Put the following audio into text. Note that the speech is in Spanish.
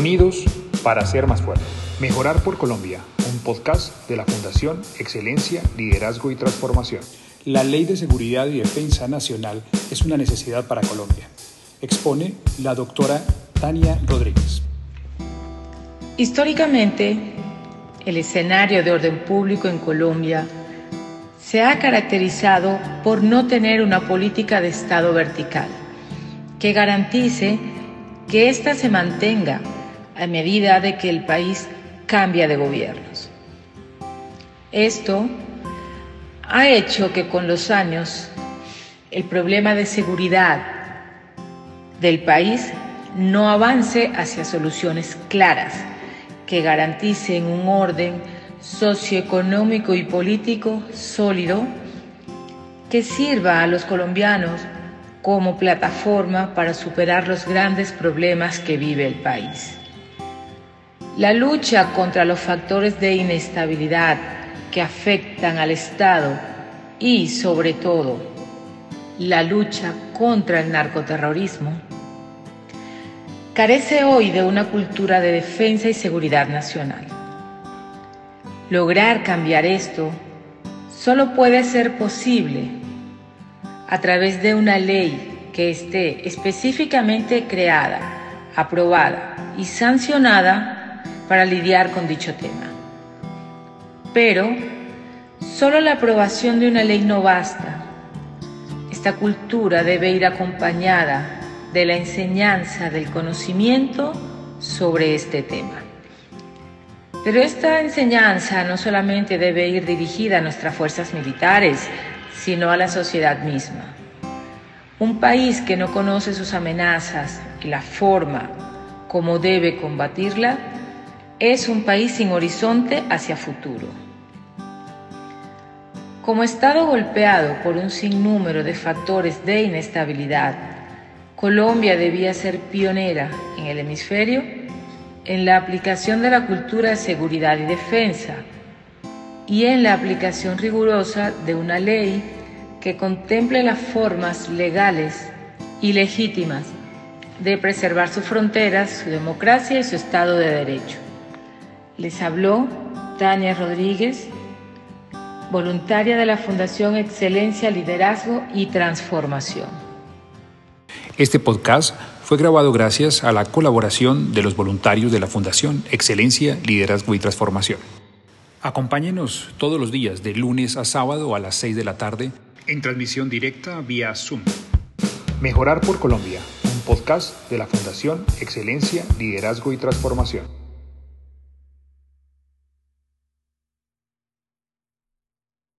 Unidos para ser más fuertes. Mejorar por Colombia, un podcast de la Fundación Excelencia, Liderazgo y Transformación. La Ley de Seguridad y Defensa Nacional es una necesidad para Colombia. Expone la doctora Tania Rodríguez. Históricamente, el escenario de orden público en Colombia se ha caracterizado por no tener una política de Estado vertical que garantice que ésta se mantenga a medida de que el país cambia de gobiernos. Esto ha hecho que con los años el problema de seguridad del país no avance hacia soluciones claras que garanticen un orden socioeconómico y político sólido que sirva a los colombianos como plataforma para superar los grandes problemas que vive el país. La lucha contra los factores de inestabilidad que afectan al Estado y, sobre todo, la lucha contra el narcoterrorismo, carece hoy de una cultura de defensa y seguridad nacional. Lograr cambiar esto solo puede ser posible a través de una ley que esté específicamente creada, aprobada y sancionada para lidiar con dicho tema. Pero solo la aprobación de una ley no basta. Esta cultura debe ir acompañada de la enseñanza del conocimiento sobre este tema. Pero esta enseñanza no solamente debe ir dirigida a nuestras fuerzas militares, sino a la sociedad misma. Un país que no conoce sus amenazas y la forma como debe combatirla es un país sin horizonte hacia futuro. Como Estado golpeado por un sinnúmero de factores de inestabilidad, Colombia debía ser pionera en el hemisferio en la aplicación de la cultura de seguridad y defensa y en la aplicación rigurosa de una ley que contemple las formas legales y legítimas de preservar sus fronteras, su democracia y su Estado de Derecho. Les habló Tania Rodríguez, voluntaria de la Fundación Excelencia, Liderazgo y Transformación. Este podcast fue grabado gracias a la colaboración de los voluntarios de la Fundación Excelencia, Liderazgo y Transformación. Acompáñenos todos los días de lunes a sábado a las 6 de la tarde en transmisión directa vía Zoom. Mejorar por Colombia, un podcast de la Fundación Excelencia, Liderazgo y Transformación.